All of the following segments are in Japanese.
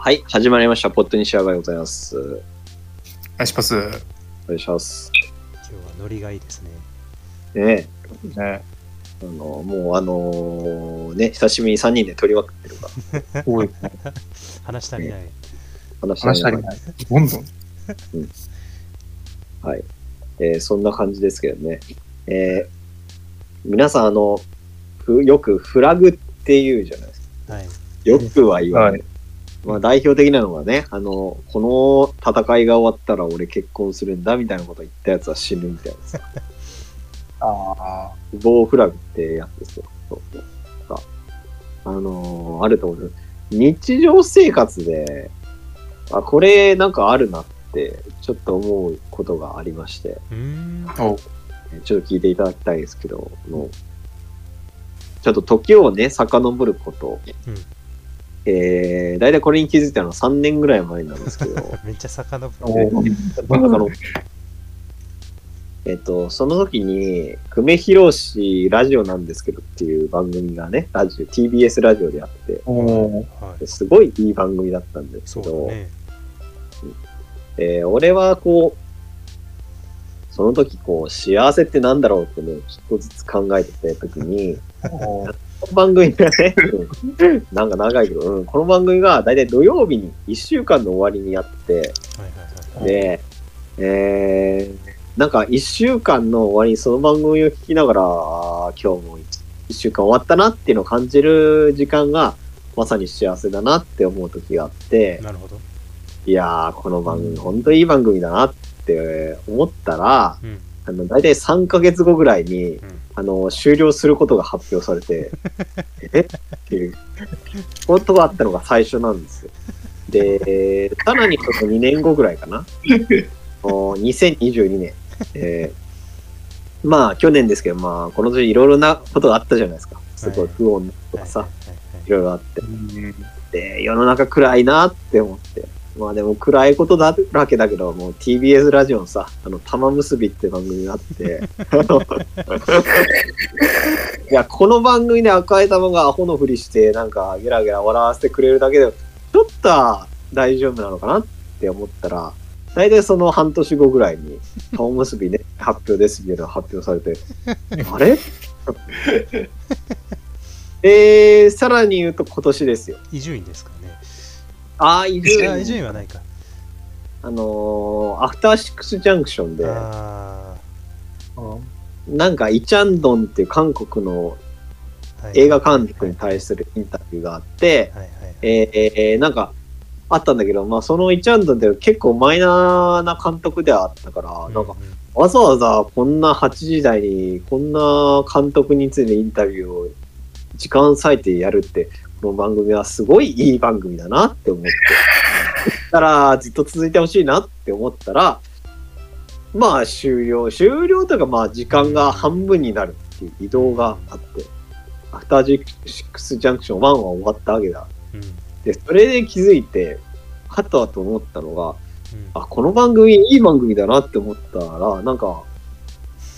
はい、始まりました。ポットに仕上がりございます。おお願いします。願いします。今日はノリがいいですね。ねえ、ね、あの、もうあのね、久しぶりに3人で撮りまくってるから、多い。話足りない。話話足りない。どんどん。はい。えーそんな感じですけどね。えー皆さん、あの、ふよくフラグって言うじゃないですか。はい。よくは言わない。はいまあ代表的なのがね、あの、この戦いが終わったら俺結婚するんだみたいなこと言ったやつは死ぬみたいなさ。あ死亡フラグってやつですよ。そうそうさあのーあると思う。日常生活で、あ、これなんかあるなって、ちょっと思うことがありまして、うーん。ちょっと聞いていただきたいんですけど、あのちょっと時をね、遡ること、うんえー、大体これに気づいたのは3年ぐらい前なんですけど、めっちゃ遡る。おあの。えっと、その時に、久米宏氏ラジオなんですけどっていう番組がね、ラジオ、TBS ラジオであって、おはい。すごいいい番組だったんですけど、ね。えー俺はこう、その時こう、幸せってなんだろうってね、ちょっとずつ考えてた時に、の番組がね、うんなんか長いけど、うん、この番組が大体土曜日に1週間の終わりにやって。で、えー、なんか1週間の終わりにその番組を聞きながら、今日も1週間終わったなっていうのを感じる時間が、まさに幸せだなって思う時があって、なるほど。いやー、この番組、本当にいい番組だなって思ったら、うん。あの、大体3ヶ月後ぐらいに、んあの、終了することが発表されて、え？っていうことがあったのが最初なんですよ。で、さらにその2年後ぐらいかな。お2022年。えーまあ、去年ですけど、まあ、この年いろいろなことがあったじゃないですか。すごい不穏とかさ、はいいろいろあって。で、世の中暗いなって思って。まあでも暗いことだらけだけど、もう TBS ラジオのさ、あの、玉結びって番組があって、いや、この番組で赤い玉がアホのふりして、なんかゲラゲラ笑わせてくれるだけで、ちょっとは大丈夫なのかなって思ったら、大体その半年後ぐらいに、玉結びね、発表ですみたいなのが発表されて、あれ？えー、さらに言うと今年ですよ。伊集院ですか？ね。ああ、伊集あ、伊集院。院はないか。あのーアフターシックスジャンクションで、あなんかイチャンドンっていう韓国のあ。はい映画監督に対するインタビューがあって、はいはいはい。えーえーなんかあったんだけど、まあそのイチャンドンって結構マイナーな監督ではあったから、なんかうわざわざこんな8時台にこんな監督についてインタビューを時間割いてやるって、この番組はすごいいい番組だなって思って。だからずっと続いてほしいなって思ったら、まあ終了、終了というかまあ時間が半分になるっていう移動があって、アフタージックスジャンクション1は終わったわけだ。うん。で、それで気づいて、はたと思ったのが、うんあ、この番組いい番組だなって思ったら、なんか、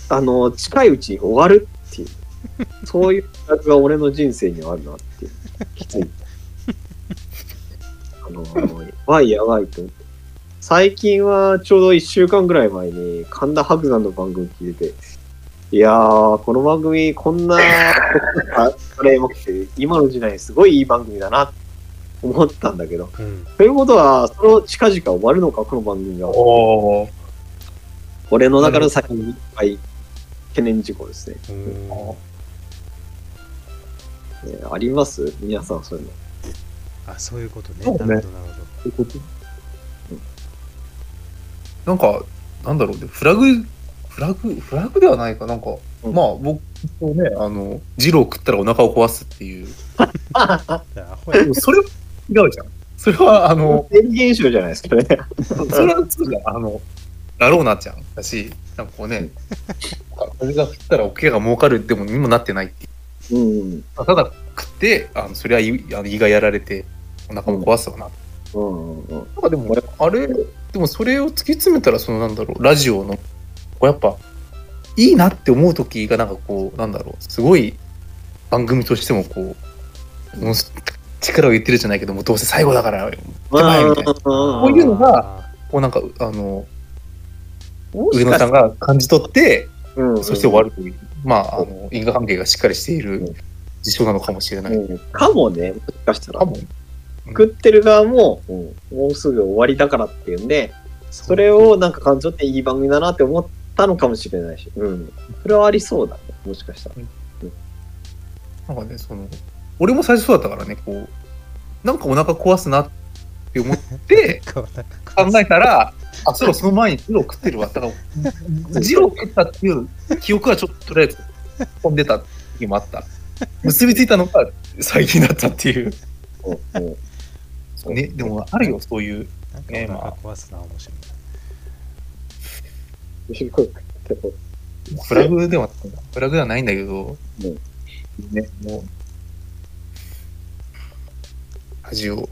あの、近いうちに終わるっていう、そういう企画が俺の人生にはあるなっていう、きつい。あの、やばいやばいと思って。最近はちょうど1週間ぐらい前に神田伯山の番組聞いてて、いやー、この番組こんな、ああれもくて、今の時代にすごいいい番組だなって思ったんだけど、うん。ということは、その近々終わるのか、この番組が。お俺の中の先にいっぱい懸念事項ですね。うんえーあります？皆さんそういうの。あ、そういうことね。なるほど、なるほど。なんか、なんだろうね、フラグ、フラグ、フラグではないか、なんか、うんまあ、僕とね、あの、ジロー食ったらお腹を壊すっていう。でもそれは違うじゃん。それは、あの、生理現象じゃないですかね。それはそうじゃん。あの、ラローナちゃんだし、なんかこうね、風が降ったらおけが儲かるでもにもなってないっていう。うん。ただ食って、あのそれは胃あの胃がやられて、お腹も壊すわな。うんうんうん。なんかでも、あれ、でもそれを突き詰めたら、そのなんだろう、ラジオの、こうやっぱ、いいなって思う時が、なんかこう、なんだろう、すごい番組としてもこう、ものす力を言ってるじゃないけどもどうせ最後だからま手前みたいなこういうのがこうなんかあの上野さんが感じ取ってうんそして終わるという、まああの因果関係がしっかりしている事象なのかもしれない、うん。かもね、もしかしたら。かも。作ってる側も、もうすぐ終わりだからっていうんで、それをなんか感情っていい番組だなって思ったのかもしれないし、うん。それはありそうだね、もしかしたら。なんかねその俺も最初そうだったからねこうなんかお腹壊すなって思って考考えたらあそういえばその前にジロー食ってるわ。だからジロー食ったっていう記憶はちょっととりあえず飛んでた時もあった。結びついたのが最近だったっていう。うんう。んねでもあるよそういう。ねまあ。壊すな面白い。フラグではフラグではないんだけど、うん。ねもう。味を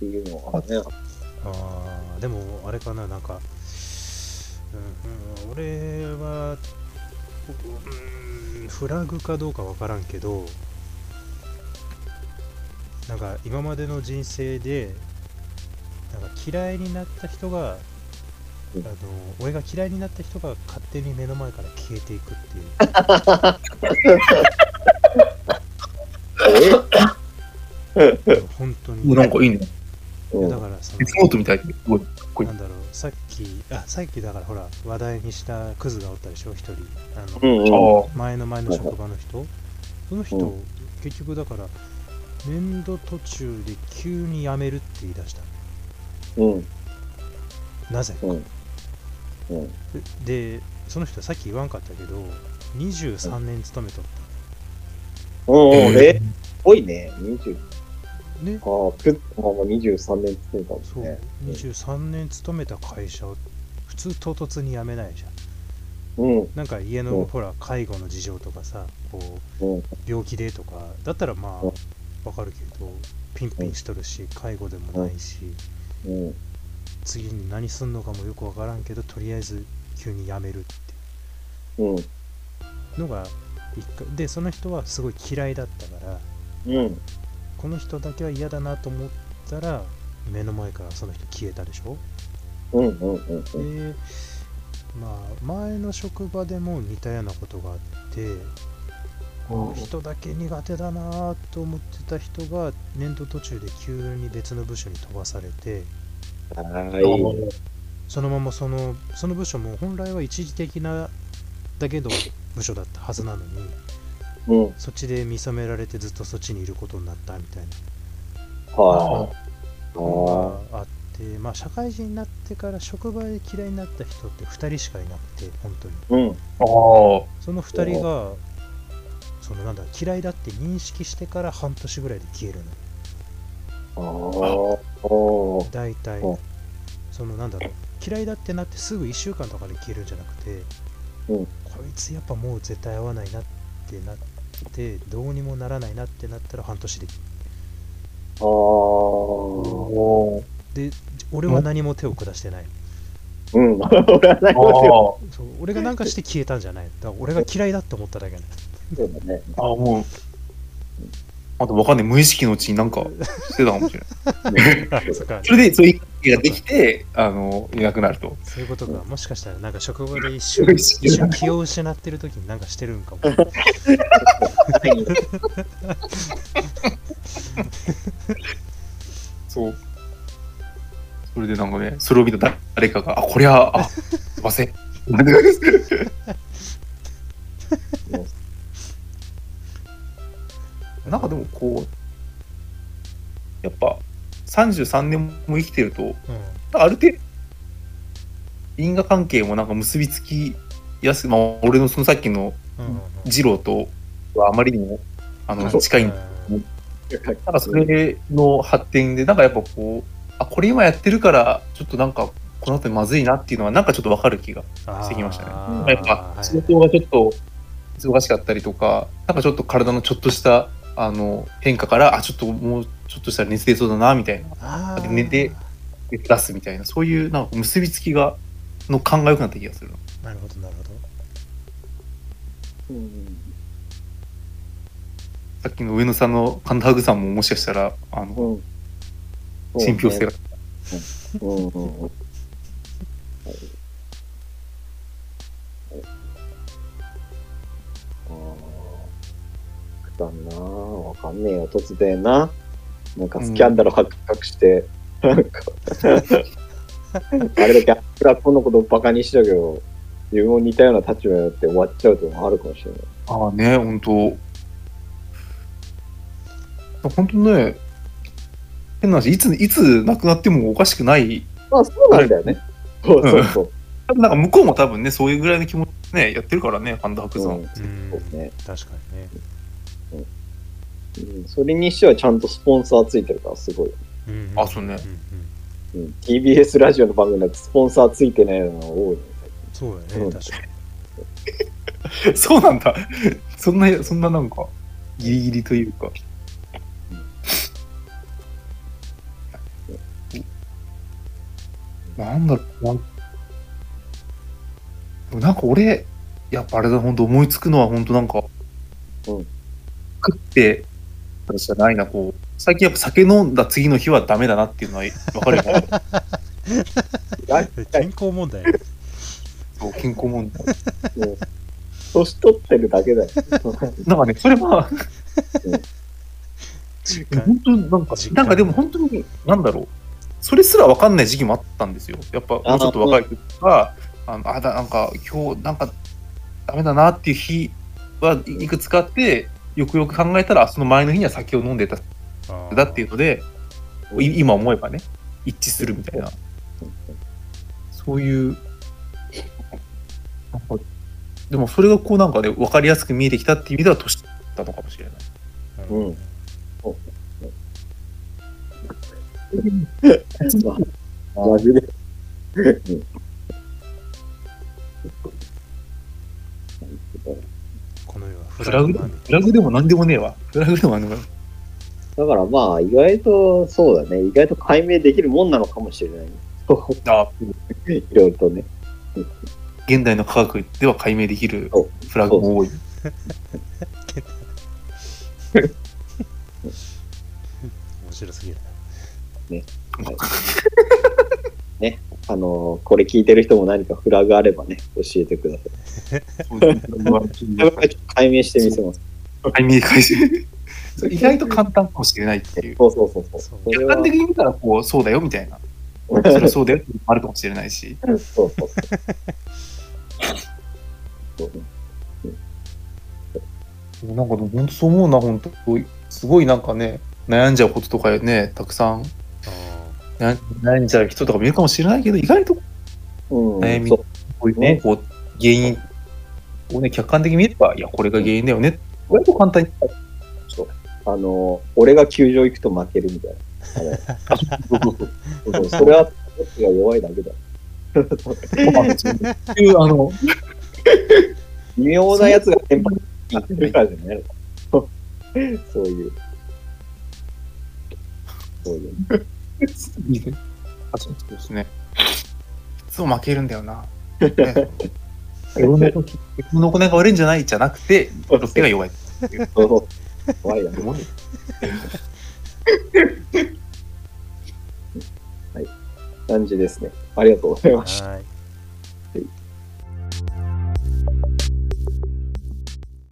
っていうのはね、あーでもあれかななんか、うんうん、俺は、うん、フラグかどうかわからんけどなんか今までの人生でなんか嫌いになった人が、うん。あの俺が嫌いになった人が勝手に目の前から消えていくっていう。本当に。なんかいいねうん。だからその鉄ノートみたい。ですごい。かっこいいなんだろうさっきあさっきだからほら話題にしたクズがおったでしょ一人。あの、うんうん。あ前の前の職場の人。その人、うん。結局だから年度途中で急に辞めるって言い出した。うん。なぜ？うん。うん。でその人さっき言わんかったけど23年勤めとっうん。うん。え多いね、20。たねああ、くまあまあ23年つってたもそう。んね。23年勤めた会社を普通唐突に辞めないじゃん。うん、なんか家うん。のほら介護の事情とかさこううん、病気でとか。だったらまうん。あわかるけどピンピンしとるし介護でもないしうん、次に何すんのかもよくわからんけどとりあえず急に辞めるってう。ん、いうのが一回。でその人はすごい嫌いだったからうん、この人だけは嫌だなと思ったら目の前からその人消えたでしょ？うん、うん、うん、でまあ前の職場でも似たようなことがあってこの人だけ苦手だなと思ってた人が年度途中で急に別の部署に飛ばされてはい。そのままそのその部署も本来は一時的なだけど部署だったはずなのにうん、そっちで見初められてずっとそっちにいることになったみたいはな。のがあってまあ社会人になってから職場で嫌いになった人って2人しかいなくて本当に。い。うん、ああその2人がそのなんだ嫌いだって認識してから半年ぐらいで消えるの。ああ、大体。うん。そのなんだろう。嫌いだってなってすぐ1週間とかで消えるんじゃなくて、うん。こいつやっぱもう絶対合わないなってなってどうにもならないなってなったら半年で。あーおで俺は何も手を下してない。うん、俺はないあそう俺が何かして消えたんじゃない。だ俺が嫌いだって思っただけなんそうだね。あもうあとわかんない無意識のうちになんかしてたかもしれない。あ それでそういう関係ができてあのいなくなると。そういうことか。もしかしたらなんか職場で一瞬 一瞬気を失ってる時になんかしてるんかも。そう。それでなんかねそれを見た誰かがあこりゃあすいませんこうやっぱ33年も生きてるとうん。ある程度因果関係もなんか結びつきやすい、まあ、俺のそのさっきの二郎とはあまりにもあの近いんうんなんかそれの発展でなんかやっぱこうあこれ今やってるからちょっとなんかこの後まずいなっていうのはなんかちょっとわかる気がしてきましたね。やっぱ仕事がちょっと忙しかったりとかなんかちょっと体のちょっとしたあの変化からあちょっともうちょっとしたら熱出そうだなみたいな。寝て出すみたいな。そういうなんか結びつきがの勘が良くなった気がするなるほどなるほど。うん。さっきの上野さんの神田ハグさんももしかしたら、あの、うん。信憑性が。うん。うん。うん。ーくだんなわかんねえよ、突然な。なんかスキャンダル発覚して、なんか、あれだけ、僕らこのことバカにしたけど、自分も似たような立場になって終わっちゃうというのもあるかもしれない。ああね、本当本当ね、変な話、いつ、いつ亡くなってもおかしくない。まあ、そうなんだよね。そうそうそう。なんか向こうも多分ね、そういうぐらいの気持ちでね、やってるからね、神田伯山。うんうんそうね。確かにねうん、それにしてはちゃんとスポンサーついてるからすごい。うん。あそうね。うん。TBS ラジオの番組だとスポンサーついてないのが多いね。そうだようん。ね確かに。そうなんだ。そんな、そんななんか、ギリギリというか。なんだろうな。でもなんか俺、やっぱあれだ、本当思いつくのは本当なんか、うん食って、じゃないな、こう、最近やっぱ酒飲んだ次の日はダメだなっていうのは分かるよね。あ 健康問題そう健康問題。年取ってるだけだよ。なんかね、それは、本当なんかなんかでも本当に、なんだろう。それすら分かんない時期もあったんですよ。やっぱ、もうちょっと若い時は、あの、あだ、なんか、今日、なんか、ダメだなっていう日はいくつかあって、よくよく考えたら、その前の日には酒を飲んでただっていうので、い今思えばね、一致するみたいな、そういう、なんかでもそれがこうなんかね、分かりやすく見えてきたっていう意味では年だったのかもしれない。うん。マジで。うん。この世はフフラグ、フラグでも何でもねえわ。フラグでも何でもない。だからまあ、意外と、そうだね。意外と解明できるもんなのかもしれない。あいろいろとね。現代の科学では解明できるフラグも多い。面白すぎるあのーこれ聞いてる人も何かフラグあればね、教えてください。解明してみせます。解明開始。そう意外と簡単かもしれないっていう。そうそうそうそう。客観的に見たらこう、そうだよみたいな。それはそうだよってあるかもしれないし。そうそうそう。そうなんか本当そう思うな、本当すごいなんかね、悩んじゃうこととかね、たくさんあ悩悩んじゃう人とかもいるかもしれないけど、意外と悩みそうういうのをこう原因をね、客観的に見れば、いや、これが原因だよね。割と簡単に。あのー俺が球場行くと負けるみたいな。そうそうそれは、こっちが弱いだけだ。あの、微妙なやつが先発に行ってるからじゃない。そういう。そういう。あそうですね。いつも負けるんだよな。ね自分の時自分の行いが悪いんじゃないじゃなくて、ロッテが弱い。そうそう。怖いな。感じですね。ありがとうございました。はい